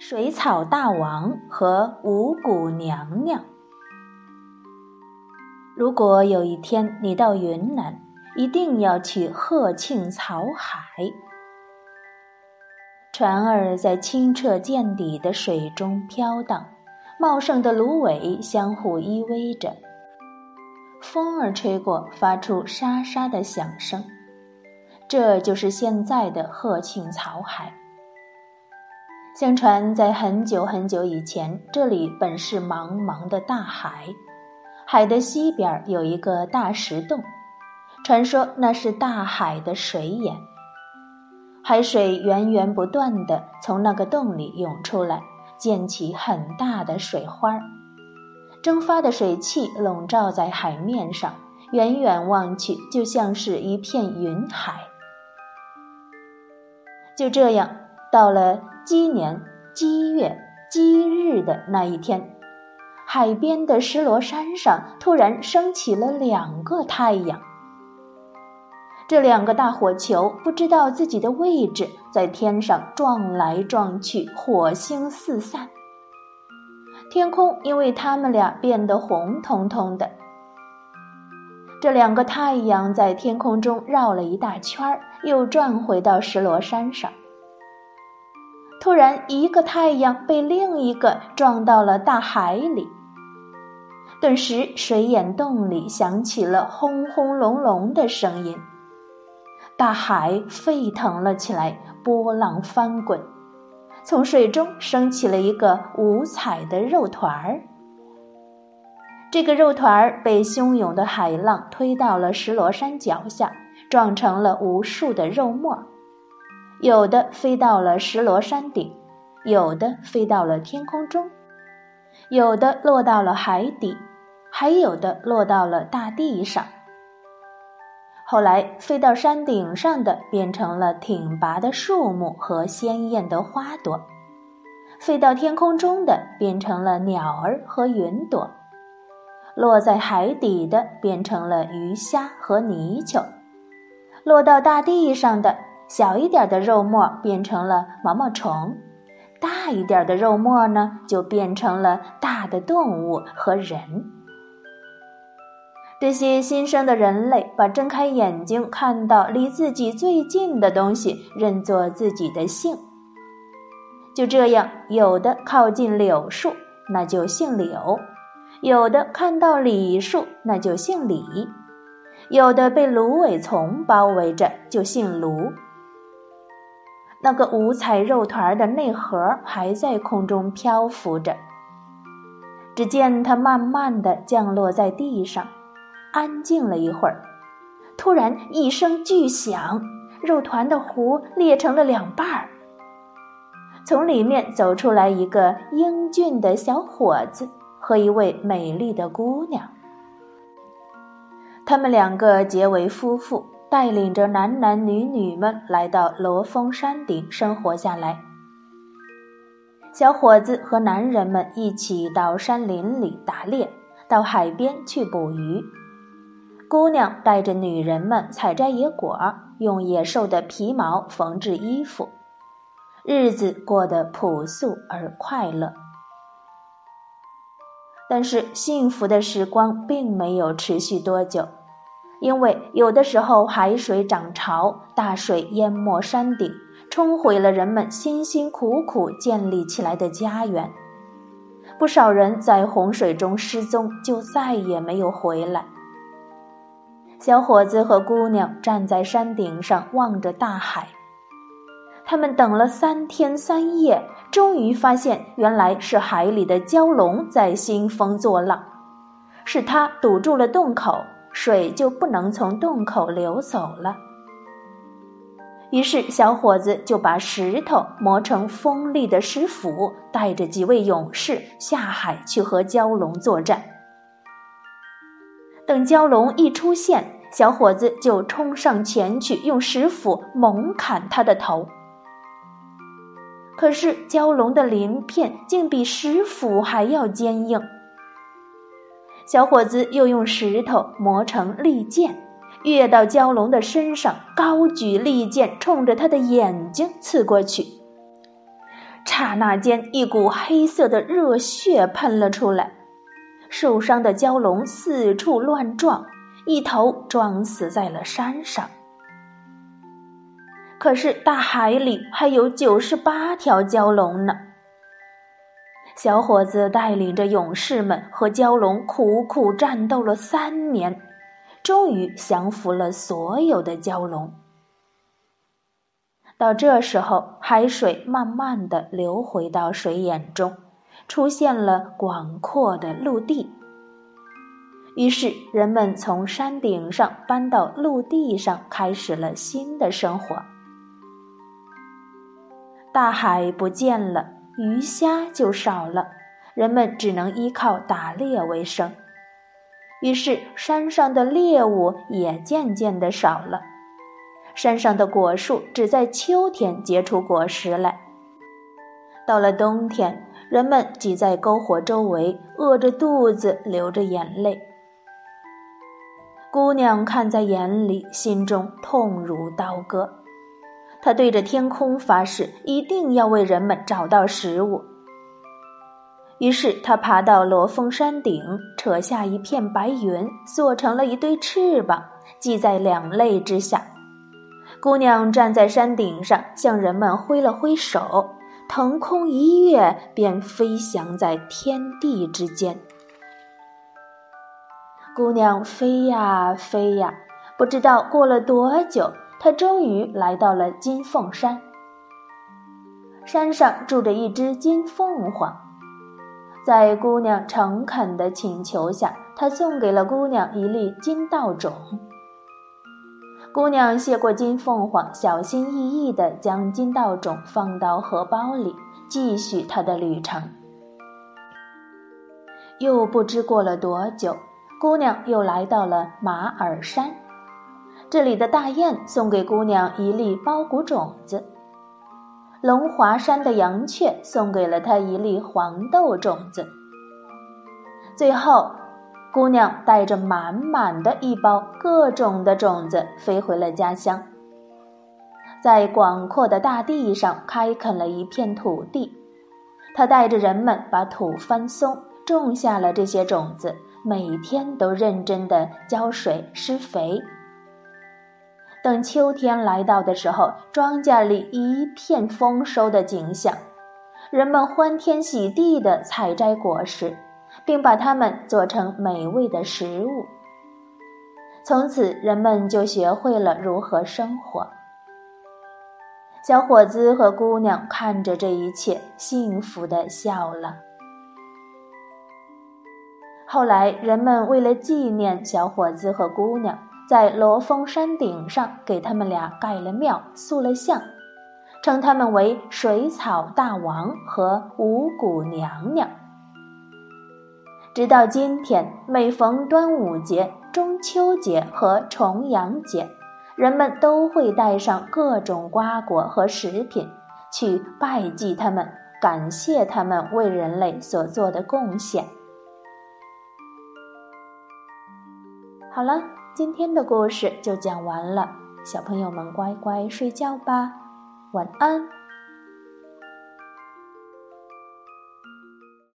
水草大王和五谷娘娘。如果有一天你到云南，一定要去鹤庆草海。船儿在清澈见底的水中飘荡，茂盛的芦苇相互依偎着，风儿吹过，发出沙沙的响声。这就是现在的鹤庆草海。相传，在很久很久以前，这里本是茫茫的大海，海的西边有一个大石洞，传说那是大海的水眼，海水源源不断的从那个洞里涌出来，溅起很大的水花儿，蒸发的水汽笼罩在海面上，远远望去就像是一片云海。就这样，到了。鸡年鸡月鸡日的那一天，海边的石螺山上突然升起了两个太阳。这两个大火球不知道自己的位置，在天上撞来撞去，火星四散。天空因为他们俩变得红彤彤的。这两个太阳在天空中绕了一大圈儿又转回到石螺山上。突然，一个太阳被另一个撞到了大海里。顿时，水眼洞里响起了轰轰隆隆的声音，大海沸腾了起来，波浪翻滚，从水中升起了一个五彩的肉团儿。这个肉团儿被汹涌的海浪推到了石螺山脚下，撞成了无数的肉沫。有的飞到了石螺山顶，有的飞到了天空中，有的落到了海底，还有的落到了大地上。后来，飞到山顶上的变成了挺拔的树木和鲜艳的花朵；飞到天空中的变成了鸟儿和云朵；落在海底的变成了鱼虾和泥鳅；落到大地上的。小一点的肉沫变成了毛毛虫，大一点的肉沫呢，就变成了大的动物和人。这些新生的人类把睁开眼睛看到离自己最近的东西认作自己的姓。就这样，有的靠近柳树，那就姓柳；有的看到李树，那就姓李；有的被芦苇丛包围着，就姓芦。那个五彩肉团的内核还在空中漂浮着。只见它慢慢的降落在地上，安静了一会儿，突然一声巨响，肉团的核裂成了两半儿。从里面走出来一个英俊的小伙子和一位美丽的姑娘，他们两个结为夫妇。带领着男男女女们来到罗峰山顶生活下来。小伙子和男人们一起到山林里打猎，到海边去捕鱼。姑娘带着女人们采摘野果，用野兽的皮毛缝制衣服，日子过得朴素而快乐。但是幸福的时光并没有持续多久。因为有的时候海水涨潮，大水淹没山顶，冲毁了人们辛辛苦苦建立起来的家园。不少人在洪水中失踪，就再也没有回来。小伙子和姑娘站在山顶上望着大海，他们等了三天三夜，终于发现原来是海里的蛟龙在兴风作浪，是它堵住了洞口。水就不能从洞口流走了。于是，小伙子就把石头磨成锋利的石斧，带着几位勇士下海去和蛟龙作战。等蛟龙一出现，小伙子就冲上前去，用石斧猛砍他的头。可是，蛟龙的鳞片竟比石斧还要坚硬。小伙子又用石头磨成利剑，跃到蛟龙的身上，高举利剑，冲着他的眼睛刺过去。刹那间，一股黑色的热血喷了出来，受伤的蛟龙四处乱撞，一头撞死在了山上。可是大海里还有九十八条蛟龙呢。小伙子带领着勇士们和蛟龙苦苦战斗了三年，终于降服了所有的蛟龙。到这时候，海水慢慢的流回到水眼中，出现了广阔的陆地。于是，人们从山顶上搬到陆地上，开始了新的生活。大海不见了，鱼虾就少了，人们只能依靠打猎为生。于是，山上的猎物也渐渐的少了。山上的果树只在秋天结出果实来。到了冬天，人们挤在篝火周围，饿着肚子，流着眼泪。姑娘看在眼里，心中痛如刀割。他对着天空发誓，一定要为人们找到食物。于是，他爬到罗峰山顶，扯下一片白云，做成了一对翅膀，系在两肋之下。姑娘站在山顶上，向人们挥了挥手，腾空一跃，便飞翔在天地之间。姑娘飞呀飞呀，不知道过了多久，他终于来到了金凤山。山上住着一只金凤凰，在姑娘诚恳的请求下，他送给了姑娘一粒金稻种。姑娘谢过金凤凰，小心翼翼地将金稻种放到荷包里，继续她的旅程。又不知过了多久，姑娘又来到了马耳山，这里的大雁送给姑娘一粒苞谷种子，龙华山的羊雀送给了她一粒黄豆种子，最后。姑娘带着满满的一包各种的种子飞回了家乡，在广阔的大地上开垦了一片土地。她带着人们把土翻松，种下了这些种子，每天都认真的浇水施肥。等秋天来到的时候，庄稼里一片丰收的景象，人们欢天喜地的采摘果实。并把它们做成美味的食物。从此，人们就学会了如何生活。小伙子和姑娘看着这一切，幸福的笑了。后来，人们为了纪念小伙子和姑娘，在罗峰山顶上给他们俩盖了庙、塑了像，称他们为水草大王和五谷娘娘。直到今天，每逢端午节、中秋节和重阳节，人们都会带上各种瓜果和食品，去拜祭他们，感谢他们为人类所做的贡献。好了，今天的故事就讲完了，小朋友们乖乖睡觉吧，晚安。